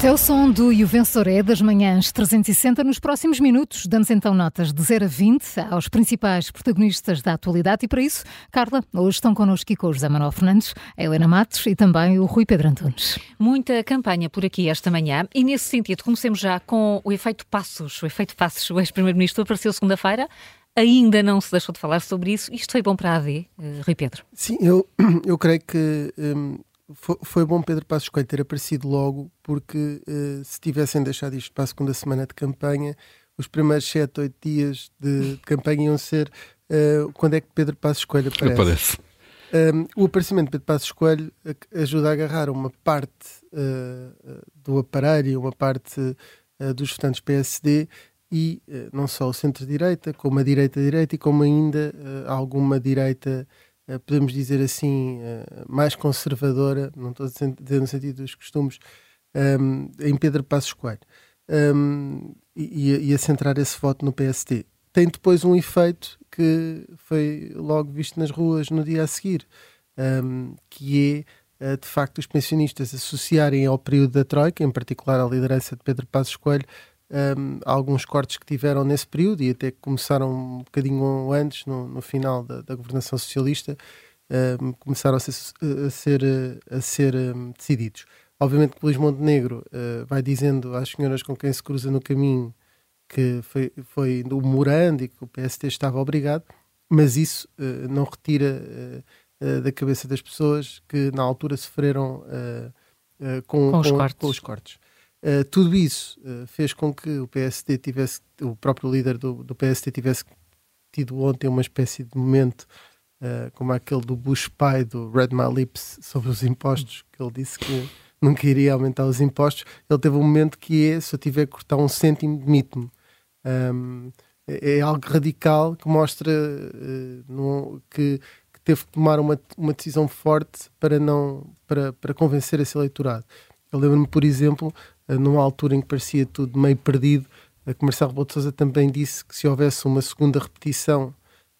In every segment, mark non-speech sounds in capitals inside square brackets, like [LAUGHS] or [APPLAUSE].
Este é o som do E o Vencedor é das manhãs 360. Nos próximos minutos, damos então notas de 0 a 20 aos principais protagonistas da atualidade. E para isso, Carla, hoje estão connosco aqui com o José Manuel Fernandes, a Helena Matos e também o Rui Pedro Antunes. Muita campanha por aqui esta manhã e, nesse sentido, comecemos já com o efeito Passos. O efeito Passos, o ex-primeiro-ministro apareceu segunda-feira. Ainda não se deixou de falar sobre isso. Isto foi bom para a AD, uh, Rui Pedro? Sim, eu, [CLEARS THROAT] eu creio que. Um foi, foi, bom Pedro Passos Coelho ter aparecido logo, porque uh, se tivessem deixado isto para a segunda semana de campanha, os primeiros 7, 8 dias de, de [LAUGHS] campanha iam ser uh, quando é que Pedro Passos Coelho aparece. aparece. Um, o aparecimento de Pedro Passos Coelho ajuda a agarrar uma parte uh, do aparelho, uma parte dos votantes PSD e não só o centro-direita, como a direita-direita e como ainda alguma direita podemos dizer assim, eh, mais conservadora, não estou a dizer no sentido dos costumes, um, ehm, em Pedro Passos Coelho, ehm, e, a centrar esse voto no PST. Tem depois um efeito que foi logo visto nas ruas no dia a seguir, ehm, que é, eh, de facto, os pensionistas associarem ao período da Troika, em particular à liderança de Pedro Passos Coelho, um, alguns cortes que tiveram nesse período e até que começaram um bocadinho antes, no, no final da, da, governação socialista, um, começaram a ser, a ser, a ser um, decididos. Obviamente que Luís Montenegro uh, vai dizendo às senhoras com quem se cruza no caminho que foi, foi do Morando e que o PST estava obrigado, mas isso uh, não retira uh, da cabeça das pessoas que na altura sofreram com, com, os com, com os cortes. Uh, tudo isso uh, fez com que o PSD tivesse, o próprio líder do, do PSD tivesse tido ontem uma espécie de momento uh, como aquele do Bush pai do Red My Lips sobre os impostos, que ele disse que nunca iria aumentar os impostos. Ele teve um momento que é: se eu tiver que cortar um cêntimo, demite-me. Um, é, é, algo radical que mostra no, que, que, teve que tomar uma, uma decisão forte para, não, para, para convencer esse eleitorado. Eu lembro-me, por exemplo, eh, numa altura em que parecia tudo meio perdido, a Marcelo Rebelo de Sousa também disse que se houvesse uma segunda repetição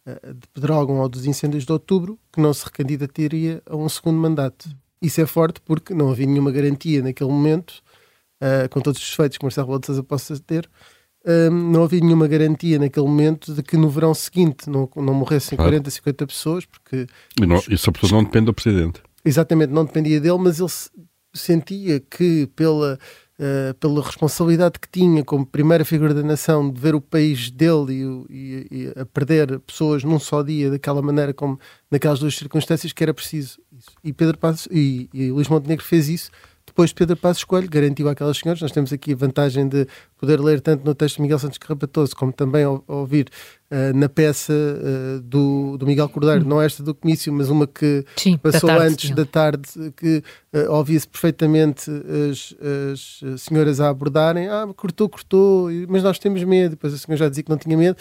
uh, de Pedrógão ou dos incêndios de outubro, que não se recandidataria a um segundo mandato. Isso é forte porque não havia nenhuma garantia naquele momento, uh, com todos os defeitos que Marcelo Rebelo de Sousa possa ter, uh, não havia nenhuma garantia naquele momento de que no verão seguinte não, não morressem claro. 40, 50 pessoas, porque... E, não, e sobretudo não depende do Presidente. Exatamente, não dependia dele, mas ele sentia que pela uh, pela responsabilidade que tinha como primeira figura da nação de ver o país dele e, e, e, a perder pessoas num só dia daquela maneira como naquelas duas circunstâncias que era preciso isso. E Pedro Passos e, e Luís Montenegro fez isso depois de Pedro Passos Coelho garantiu àquelas senhoras, nós temos aqui a vantagem de poder ler tanto no texto de Miguel Santos Carrapatoso como também ouvir uh, na peça uh, do, do Miguel Cordeiro, hum. não esta do comício, mas uma que Sim, passou da tarde, antes da tarde, que uh, ouvia-se perfeitamente as, as, senhoras a abordarem, ah, cortou, cortou, mas nós temos medo, depois a senhora já dizia que não tinha medo,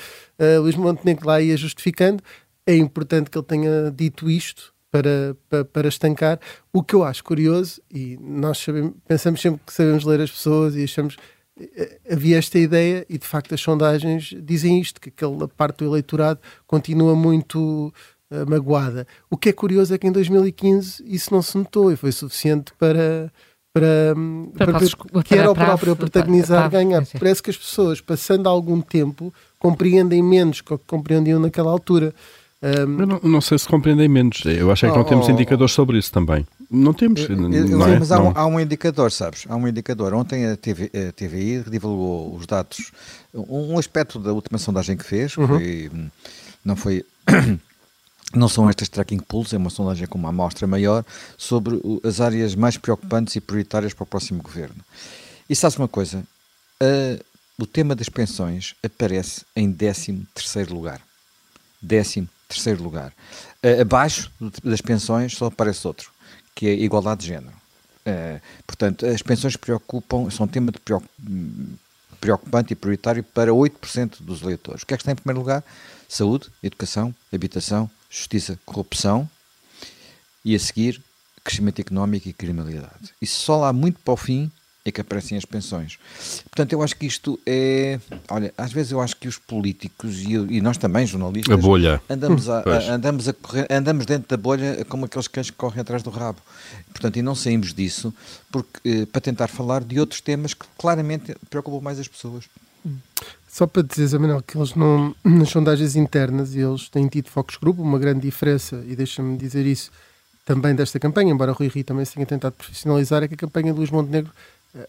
Luís Montenegro lá ia justificando, é importante que ele tenha dito isto, para, para, para, estancar. O que eu acho curioso, e nós sabemos, pensamos sempre que sabemos ler as pessoas e achamos. Eh, havia esta ideia, e de facto as sondagens dizem isto: que aquela parte do eleitorado continua muito uh, magoada. O que é curioso é que em 2015 isso não se notou e foi suficiente para. Para, para, para que era o próprio a protagonizar ganhar. Parece que as pessoas, passando algum tempo, compreendem menos que compreendiam naquela altura. Um... Não, não, sei se compreendem menos. Eu acho é que não oh, temos oh, indicadores sobre isso também. Não temos. Eu, não eu, é? mas há um, há um, indicador, sabes? Há um indicador. Ontem a, TV, a TVI divulgou os dados. Um, um aspecto da última sondagem que fez uhum. foi, não foi. [COUGHS] Não são estas tracking pools, é uma sondagem com uma amostra maior sobre as áreas mais preocupantes e prioritárias para o próximo governo. E sabes uma coisa? Uh, o tema das pensões aparece em 13 terceiro lugar. 13 terceiro lugar. Uh, abaixo das pensões só aparece outro, que é a igualdade de género. Uh, portanto, as pensões preocupam, são tema de preocupante e prioritário para 8% dos eleitores. O que é que está em primeiro lugar? Saúde, educação, habitação, justiça, corrupção e a seguir crescimento económico e criminalidade. E só lá muito para o fim é que aparecem as pensões. Portanto, eu acho que isto é. Olha, às vezes eu acho que os políticos e, eu, e nós também, jornalistas, a bolha. Andamos, a, [LAUGHS] a, andamos, a correr, andamos dentro da bolha como aqueles cães que correm atrás do rabo. Portanto, e não saímos disso porque, eh, para tentar falar de outros temas que claramente preocupam mais as pessoas. Só para dizer, Manuel, que eles não, nas sondagens internas, eles têm tido focos grupo, uma grande diferença, e deixa-me dizer isso também desta campanha, embora o Rui Rio também se tenha tentado profissionalizar, é que a campanha de Luís Montenegro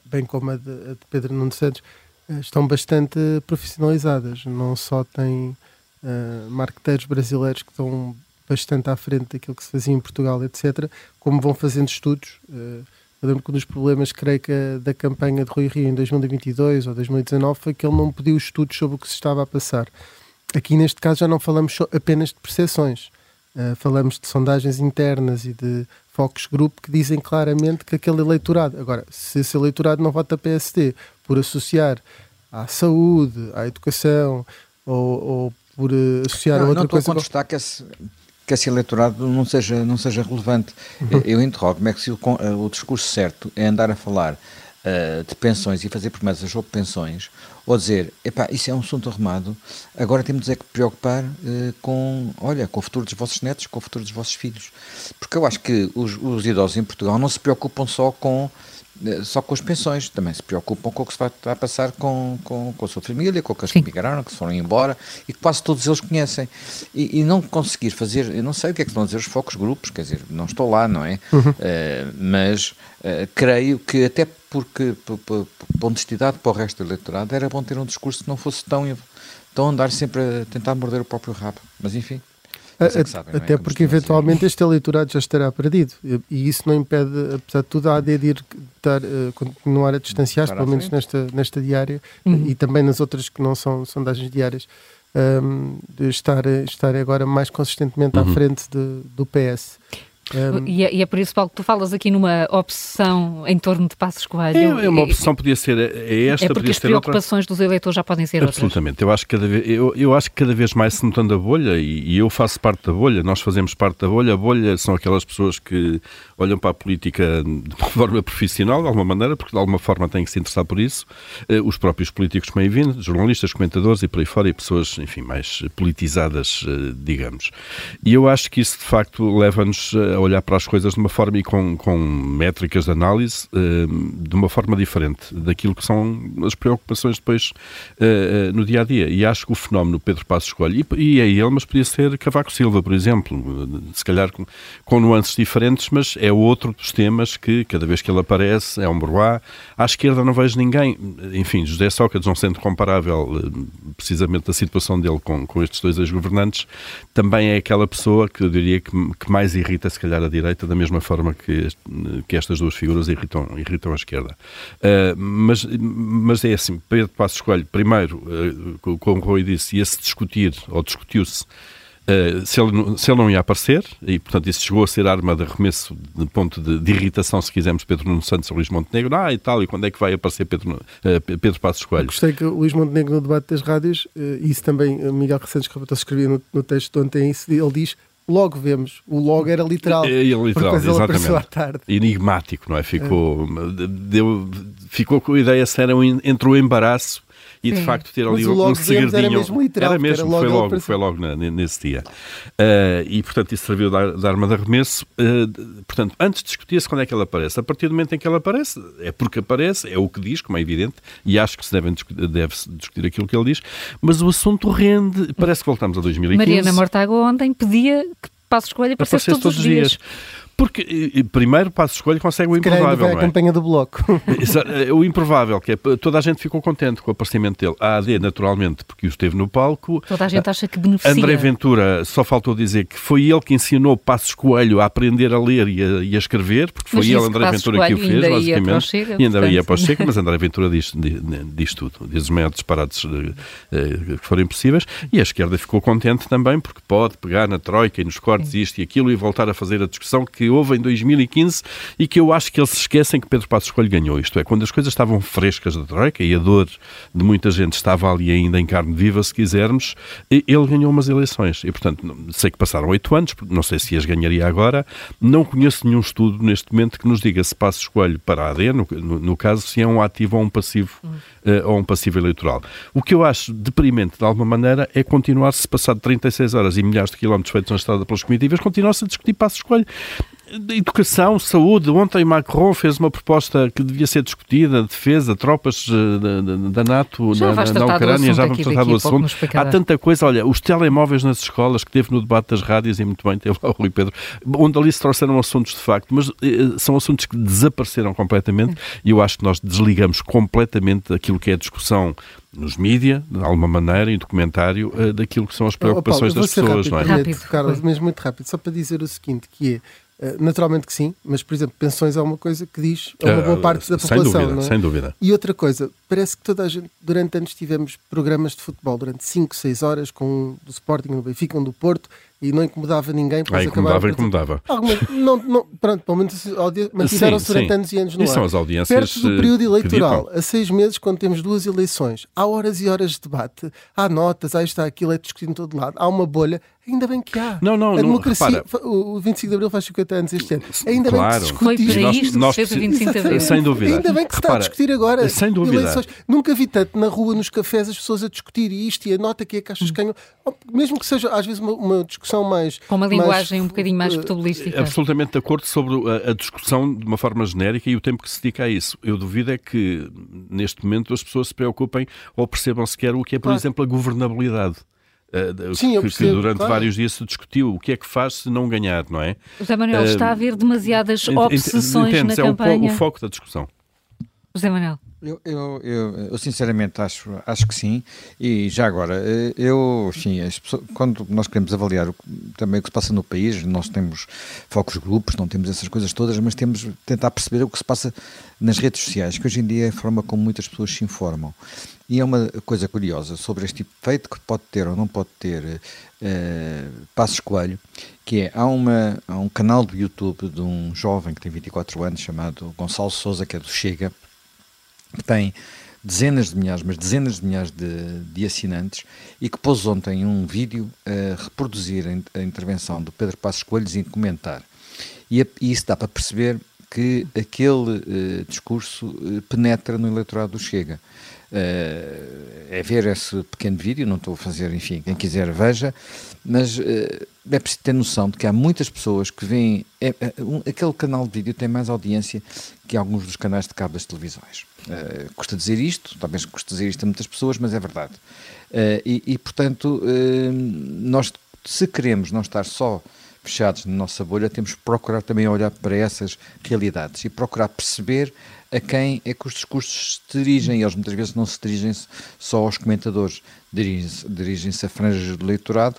bem como a de, a de Pedro Nuno Santos, eh, estão bastante profissionalizadas. Não só têm uh, marqueteiros brasileiros que estão bastante à frente daquilo que se fazia em Portugal, etc., como vão fazendo estudos. Uh, eu lembro que um dos problemas, creio que, da campanha de Rui Rio em 2022 ou 2019 foi que ele não pediu estudos sobre o que se estava a passar. Aqui, neste caso, já não falamos apenas de percepções. Uh, falamos de sondagens internas e de focos grupo que dizem claramente que aquele eleitorado, agora, se esse eleitorado não vota PSD por associar à saúde, à educação ou, ou por uh, associar não, a outra não coisa. Não estou a que esse, que esse eleitorado não seja, não seja relevante. Uhum. Eu interrogo-me é que se o, o discurso certo é andar a falar uh, de pensões e fazer promessas sobre pensões, ou dizer, epá, isso é um assunto arrumado, agora temos é que preocupar uh, com, olha, com o futuro dos vossos netos, com o futuro dos vossos filhos. Porque eu acho que os, os idosos em Portugal não se preocupam só com eh, só com as pensões, também se preocupam com o que se vai a passar com, com, com a sua família, com aqueles que migraram, que foram embora e que quase todos eles conhecem. E, e, não conseguir fazer, eu não sei o que é que a dizer os focos grupos, quer dizer, não estou lá, não é? Uhum. Uh, mas uh, creio que até porque, por, honestidade para o resto do eleitorado, era bom ter um discurso que não fosse tão, tão andar sempre a tentar morder o próprio rabo. Mas enfim. É sabem, Até é? porque eventualmente este eleitorado já estará perdido e isso não impede, apesar de tudo, a AD de ir dar, uh, continuar a distanciar-se, pelo menos nesta, nesta diária uhum. e também nas outras que não são sondagens diárias, um, ehm, de estar, estar agora mais consistentemente uhum. à frente de, do PS. Um, e, é, e, é, por isso, Paulo, que tu falas aqui numa obsessão em torno de Passos Coelho. É, é uma obsessão, podia ser é esta, É porque as preocupações outra. dos eleitores já podem ser Absolutamente. Eu acho, que cada vez, eu, eu acho que cada vez mais se notando a bolha, e, e, eu faço parte da bolha, nós fazemos parte da bolha. A bolha são aquelas pessoas que olham para a política de uma [LAUGHS] forma profissional, de alguma maneira, porque de alguma forma têm que se interessar por isso. Eh, os próprios políticos meio vindo, jornalistas, comentadores e por aí fora, e pessoas, enfim, mais politizadas, eh, digamos. E eu acho que isso, de facto, leva-nos a olhar para as coisas de uma forma e com, com métricas de análise uh, de uma forma diferente daquilo que são as preocupações depois uh, no dia a dia. E acho que o fenómeno Pedro Passos Coelho, e, é ele, mas podia ser Cavaco Silva, por exemplo, se calhar com, com nuances diferentes, mas é outro dos temas que cada vez que ele aparece é um broá. À esquerda não vejo ninguém, enfim, José Sócrates, não sendo comparável precisamente da situação dele com, com estes dois ex-governantes, também é aquela pessoa que eu diria que, que mais irrita, se calhar, a direita, da mesma forma que, que estas duas figuras irritam, irritam a esquerda. Uh, mas, mas é assim, Pedro Passos Coelho, primeiro, uh, como o Rui disse, ia-se discutir, ou discutiu-se, Uh, se, ele, se ele não ia aparecer, e portanto isso chegou a ser arma de arremesso de ponto de, de irritação, se quisermos, Pedro Nuno Santos ou Luís Montenegro, ah e tal, e quando é que vai aparecer Pedro, uh, Pedro Passos Coelho? Gostei que o Luís Montenegro no debate das rádios, uh, isso também Miguel Recendes Rabatos escrevia no, no texto de ontem, ele diz logo vemos. O logo era literal. É, é literal, exatamente. À tarde. Enigmático, não é? Ficou, é. Deu, ficou com a ideia se era um, entre o embaraço e de facto ter ali um segredinho. Era mesmo literal. Era mesmo, era logo foi logo, foi logo na, nesse dia. Uh, e portanto isso serviu de, arma de arremesso. Uh, portanto, antes discutia-se quando é que ela aparece. A partir do momento em que ela aparece, é porque aparece, é o que diz, como é evidente, e acho que se deve, deve -se discutir aquilo que ele diz, mas o assunto rende. Parece que voltamos a 2015. Mariana Mortágua ontem pedia que Passos Coelho aparecesse todos, todos os dias. dias. Porque, primeiro, Passo Escolho consegue o improvável. Vai é? a campanha do Bloco. [LAUGHS] É, o improvável, que é toda a gente ficou contente com o aparecimento dele. A AD, naturalmente, porque o esteve no palco. Toda a gente acha que beneficia. André Ventura, só faltou dizer que foi ele que ensinou Passos Coelho a aprender a ler e a, e a escrever, porque foi ele, André Ventura, que o fez, basicamente. Chega, e ainda portanto... ia para o Chega, mas André Ventura diz, diz, diz tudo, diz os maiores disparates uh, que forem possíveis. E a esquerda ficou contente também, porque pode pegar na troika e nos cortes isto e aquilo e voltar a fazer a discussão que houve em 2015 e que eu acho que eles se esquecem que Pedro Passos Coelho ganhou. Isto é, quando as coisas estavam frescas da Troika e a dor de muita gente estava ali ainda em carne viva, se quisermos, ele ganhou umas eleições. E, portanto, sei que passaram oito anos, não sei se as ganharia agora, não conheço nenhum estudo neste momento que nos diga se Passos Coelho para a AD, no, no, no caso, se é um ativo ou um passivo, uh, ou um passivo eleitoral. O que eu acho deprimente, de alguma maneira, é continuar-se, passado 36 horas e milhares de quilómetros feitos na estrada pelas comitivas, continuar-se a discutir Passos Coelho educação, saúde. Ontem Macron fez uma proposta que devia ser discutida, defesa, tropas eh, da, da NATO já na, na Ucrânia, já vamos tratar do assunto. Há tanta coisa, olha, os telemóveis nas escolas que teve no debate das rádios, e muito bem, teve lá o Rui Pedro, onde ali se trouxeram assuntos de facto, mas eh, são assuntos que desapareceram completamente e eu acho que nós desligamos completamente aquilo que é a discussão nos mídia, de alguma maneira, em documentário, uh, daquilo que são as preocupações oh, Paulo, das pessoas, rápido, não é? Rápido, Carlos, mesmo muito rápido, só para dizer o seguinte, que é eh, naturalmente que sim, mas, por exemplo, pensões é uma coisa que diz a uma boa eh, parte da população. Sem dúvida, é? sem dúvida. E outra coisa, parece que toda a gente, durante anos tivemos programas de futebol durante 5, 6 horas, com um do Sporting, do Benfica, um do Porto, e não incomodava ninguém. Ah, incomodava, incomodava. Alguma, não, não, pronto, pelo menos mantiveram-se durante sim. anos e anos no e ar. são as audiências Perto do período eleitoral, a seis meses, quando temos duas eleições, há horas e horas de debate, há notas, há isto, há aquilo, é discutido em todo lado, há uma bolha, ainda bem que há. Não, não, a democracia, não, o 25 de Abril faz 50 anos este ano. Ainda claro. bem que se discute Foi para isto nós, nós, 25 de Abril. Sem dúvida. Ainda bem que se está a discutir agora. Sem dúvida. Nunca vi tanto na rua, nos cafés, as pessoas a discutir isto e a nota que é que achas ganham. Mesmo que seja, às vezes, uma, uma discussão mais. Com uma linguagem mais, um bocadinho mais uh, futebolística. Absolutamente de acordo sobre a, a, discussão de uma forma genérica e o tempo que se dedica a isso. Eu duvido é que, neste momento, as pessoas se preocupem ou percebam sequer o que é, por claro. exemplo, a governabilidade. Uh, Sim, que, percebo, que, durante claro. vários dias se discutiu o que é que faz se não ganhar, não é? José Manuel, uh, está a haver demasiadas obsessões na é campanha. É o, o foco da discussão. José Manuel. Eu, eu, eu, eu, sinceramente acho, acho que sim. E já agora, eh, eu, enfim, pessoas, quando nós queremos avaliar o, também o que se passa no país, nós temos focos grupos, não temos essas coisas todas, mas temos tentar perceber o que se passa nas redes sociais, que hoje em dia é a forma como muitas pessoas se informam. E é uma coisa curiosa sobre este tipo de feito que pode ter ou não pode ter uh, Passos Coelho, que é, há, uma, há um canal do YouTube de um jovem que tem 24 anos chamado Gonçalo Souza, que é do Chega, que tem dezenas de milhares, mas dezenas de milhares de, de assinantes e que pôs ontem um vídeo a reproduzir a, intervenção do Pedro Passos Coelhos e comentar. E, e, isso dá para perceber que aquele uh, discurso uh, penetra no eleitorado do Chega. Uh, é ver esse pequeno vídeo, não estou a fazer, enfim, quem quiser veja, mas uh, é preciso ter noção de que há muitas pessoas que veem. É, é, um, aquele canal de vídeo tem mais audiência que alguns dos canais de cabo das televisões. Uh, custa dizer isto, talvez custa dizer isto a muitas pessoas, mas é verdade. E, e, portanto, nós, se queremos não estar só fechados na nossa bolha, temos que procurar também olhar para essas realidades e procurar perceber a quem é que os discursos se dirigem. Eles muitas vezes não se dirigem só aos comentadores, dirigem-se dirigem a franjas do eleitorado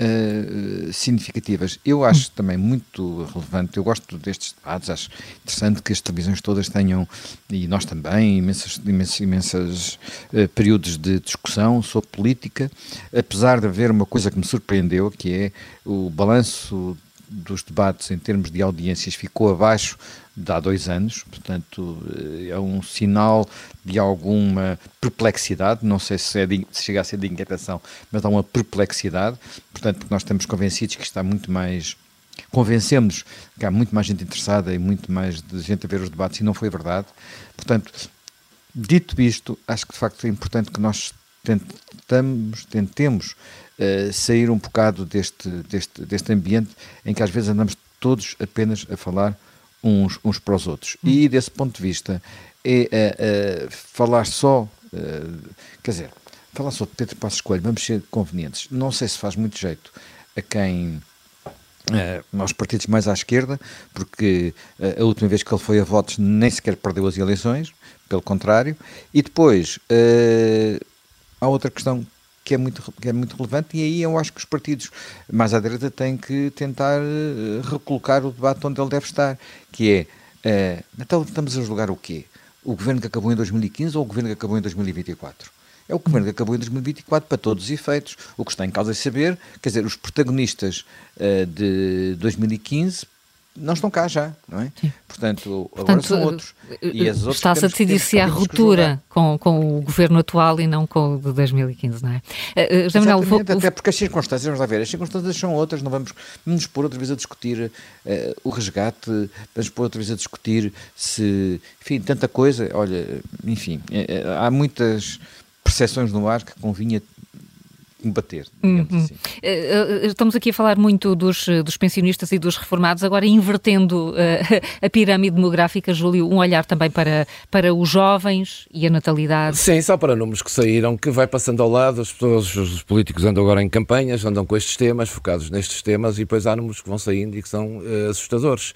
uh, significativas. Eu acho também muito relevante, eu gosto destes debates, acho interessante que as televisões todas tenham, e nós também, imensas, imensas, imensas uh, períodos de discussão sobre política, apesar de haver uma coisa que me surpreendeu, que é o balanço dos debates em termos de audiências ficou abaixo de há dois anos, portanto eh, é um sinal de alguma perplexidade, não sei se, é de, se chega a ser de inquietação, mas há uma perplexidade, portanto nós estamos convencidos que está muito mais convencemos que há muito mais gente interessada e muito mais gente a ver os debates e não foi verdade. Portanto, dito isto, acho que de facto é importante que nós tentamos, tentemos uh, sair um bocado deste, deste, deste ambiente em que às vezes andamos todos apenas a falar uns, uns para os outros. Hum. E desse ponto de vista, é uh, falar só, quer dizer, falar só de Pedro Passos Coelho, vamos ser convenientes. Não sei se faz muito jeito a quem. Uh, aos partidos mais à esquerda, porque uh, a última vez que ele foi a votos nem sequer perdeu as eleições, pelo contrário, e depois uh, há outra questão que é, muito, que é muito relevante e aí eu acho que os partidos mais à direita têm que tentar uh, recolocar o debate onde ele deve estar, que é, uh, então estamos a julgar o quê? O governo que acabou em 2015 ou o governo que acabou em 2024? É o governo que acabou em 2024 para todos os efeitos. O que está em causa é saber, quer dizer, os protagonistas uh, de 2015 não estão cá já, não é? Sim. Portanto, agora Portanto, são outros. E Está-se a decidir se há ruptura com, com o governo atual e não com o de 2015, não é? Uh, Manuel, vou, até porque as circunstâncias, vamos lá ver, as circunstâncias são outras, não vamos nos pôr outra vez a discutir uh, o resgate, vamos pôr outra vez a discutir se, enfim, tanta coisa, olha, enfim, há muitas percepções no ar que convinha combater, digamos uhum. assim. Uh, estamos aqui a falar muito dos, dos pensionistas e dos reformados, agora invertendo uh, [LAUGHS] a pirâmide demográfica, Júlio, um olhar também para, para os jovens e a natalidade. Sim, só para números que saíram, que vai passando ao lado, as pessoas, os políticos andam agora em campanhas, andam com estes temas, focados nestes temas, e depois há números que vão saindo e que são uh, assustadores.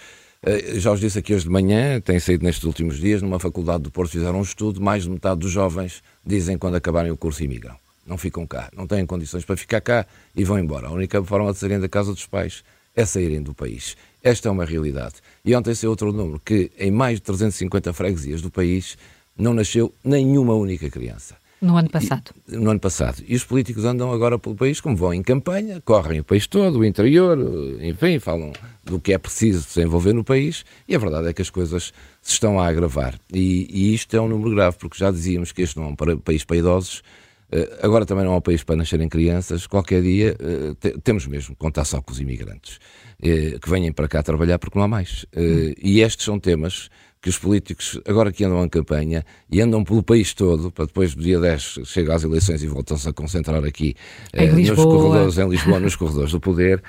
Já os disse aqui hoje de manhã, tem saído nestes últimos dias, numa faculdade do Porto fizeram um estudo, mais de metade dos jovens dizem quando acabarem o curso imigram não ficam cá, não têm condições para ficar cá e vão embora. A única forma de saírem da casa dos pais é saírem do país. Esta é uma realidade. E ontem saiu outro número, que em mais de 350 freguesias do país não nasceu nenhuma única criança. No ano passado. E, no ano passado. E os políticos andam agora pelo país, como vão em campanha, correm o país todo, o interior, enfim, falam do que é preciso desenvolver no país, e a verdade é que as coisas se estão a agravar. E, e isto é um número grave, porque já dizíamos que este não é um país para idosos, agora também não há um país para nascerem crianças. Qualquer dia eh, temos mesmo que contar só com os imigrantes eh, que venham para cá trabalhar porque não há mais. E estes são temas que os políticos, agora que andam em campanha e andam pelo país todo, para depois do dia 10 chegar às eleições e voltam-se a concentrar aqui em nos corredores, em Lisboa, nos corredores do poder,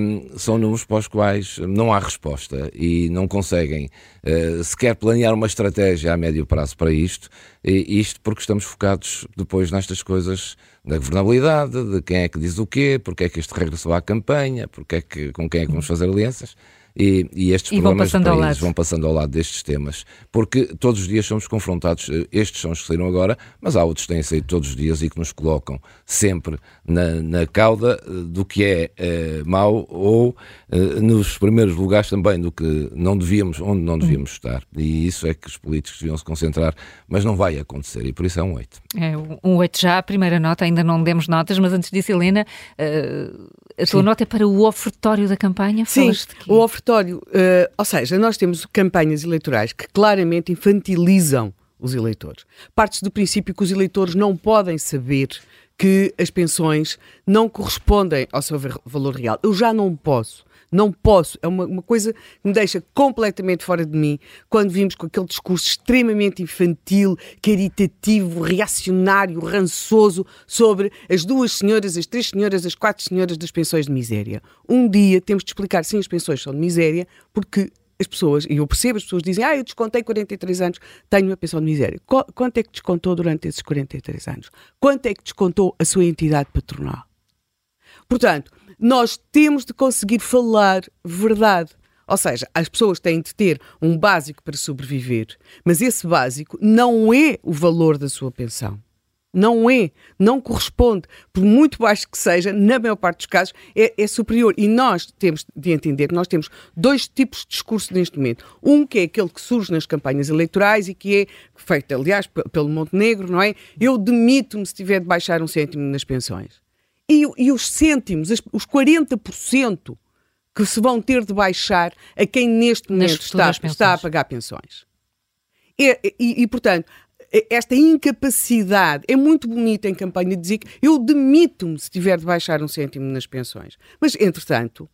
um, são números para os quais não há resposta e não conseguem uh, sequer planear uma estratégia a médio prazo para isto, e isto porque estamos focados depois nestas coisas da governabilidade, de quem é que diz o quê, porque é que este regressou à campanha, porque é que, com quem é que vamos fazer alianças. E, e estes e problemas vão passando, país vão passando ao lado destes temas, porque todos os dias somos confrontados, eh, estes são os que saíram agora, mas há outros que têm saído todos os dias e que nos colocam sempre na, na cauda eh, do que é, é mau ou é, nos primeiros lugares também do que não devíamos, onde não devíamos hum. estar. E isso é que os políticos deviam se concentrar, mas não vai acontecer e por isso é um 8. É um 8 já, a primeira nota, ainda não demos notas, mas antes disso, Helena, uh, a tua Sim. nota é para o ofertório da campanha? Sim, o ofertório, uh, ou seja, nós temos campanhas eleitorais que claramente infantilizam os eleitores. Parte-se do princípio que os eleitores não podem saber que as pensões não correspondem ao seu valor real. Eu já não posso não posso. É uma, uma coisa que me deixa completamente fora de mim quando vimos com aquele discurso extremamente infantil, caritativo, reacionário, rançoso sobre as duas senhoras, as três senhoras, as quatro senhoras das pensões de miséria. Um dia temos de explicar sim, as pensões são de miséria, porque as pessoas, e eu percebo, as pessoas dizem, ah, eu descontei 43 anos, tenho uma pensão de miséria. Quanto é que descontou durante esses 43 anos? Quanto é que descontou a sua entidade patronal? Portanto, nós temos de conseguir falar verdade. Ou seja, as pessoas têm de ter um básico para sobreviver, mas esse básico não é o valor da sua pensão. Não é, não corresponde, por muito baixo que seja, na maior parte dos casos, é, é, superior. E nós temos de entender que nós temos dois tipos de discurso neste momento. Um que é aquele que surge nas campanhas eleitorais e que é feito, aliás, pelo Montenegro, não é? Eu demito-me se tiver de baixar um cêntimo nas pensões. E, e os cêntimos, os 40% que se vão ter de baixar a quem neste momento está, está a pagar pensões. E, e, e, portanto, esta incapacidade é muito bonita em campanha dizer que eu demito-me se tiver de baixar um cêntimo nas pensões. Mas, entretanto,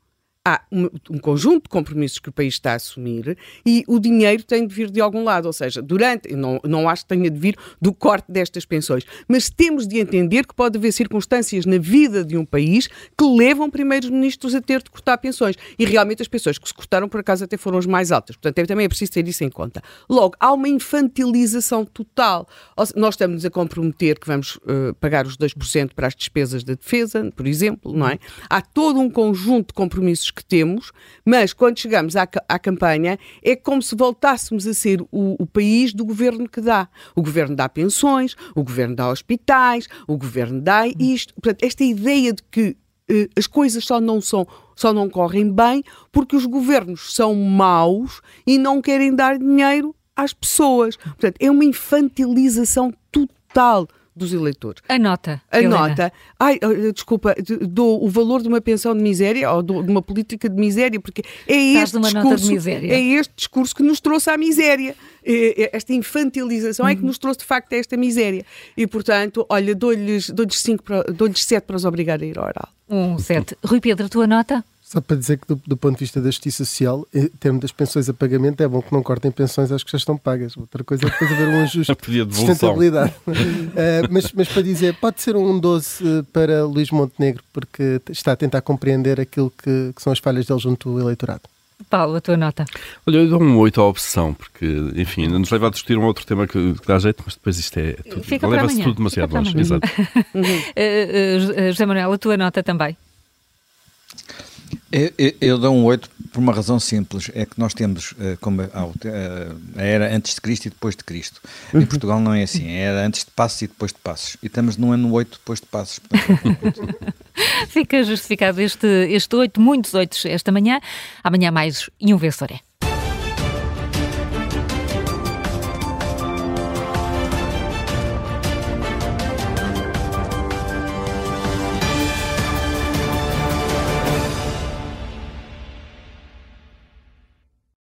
há um, um, conjunto de compromissos que o país está a assumir e o dinheiro tem de vir de algum lado, ou seja, durante, não, não acho que tenha de vir do corte destas pensões, mas temos de entender que pode haver circunstâncias na vida de um país que levam primeiros ministros a ter de cortar pensões e realmente as pensões que se cortaram por acaso até foram as mais altas, portanto é, também é preciso ter isso em conta. Logo, há uma infantilização total. Nós estamos a comprometer que vamos uh, pagar os 2% para as despesas da defesa, por exemplo, não é? Há todo um conjunto de compromissos que temos, mas quando chegamos à, à campanha é como se voltássemos a ser o, o, país do governo que dá. O governo dá pensões, o governo dá hospitais, o governo dá isto. Portanto, esta ideia de que eh, as coisas só não são só não correm bem porque os governos são maus e não querem dar dinheiro às pessoas. Portanto, é uma infantilização total dos eleitores. A nota. A Helena. nota, ai, eh, desculpa, dou o valor de uma pensão de miséria ou dou- de uma política de miséria, porque é este discurso, é este discurso que nos trouxe à miséria. É- é- Esta infantilização é que nos trouxe de facto a esta miséria. E portanto, olha, dou-lhes dou-lhes cinco dou-lhes sete para os obrigar a ir ao oral. Um 7. Rui Pedro, a tua nota? Só para dizer que, do, do ponto de vista da justiça social, em termos das pensões a pagamento, é bom que não cortem pensões às que já estão pagas. Outra coisa é depois haver um ajuste [LAUGHS] de sustentabilidade. [LAUGHS] Eh, mas, mas para dizer, pode ser um 12 eh, para Luís Montenegro, porque está a tentar compreender aquilo que, que são as falhas dele junto do eleitorado. Paulo, a tua nota? Olha, eu dou um 8 à opção, porque, enfim, ainda nos leva a discutir um outro tema que, que dá jeito, mas depois isto é tudo. Fica para Leva-se tudo demasiado longe. Exato. Uh, [LAUGHS] uh, José Manuel, a tua nota também? Eu, eu- dou um 8 por uma razão simples, é que nós temos eh, como a, era antes de Cristo e depois de Cristo. Em Portugal não é assim, é era antes de Passos e depois de Passos. E estamos no ano 8 depois de Passos. Portanto, [LAUGHS] Fica justificado este, este 8, muitos 8 esta manhã. Amanhã mais e um vencedor é.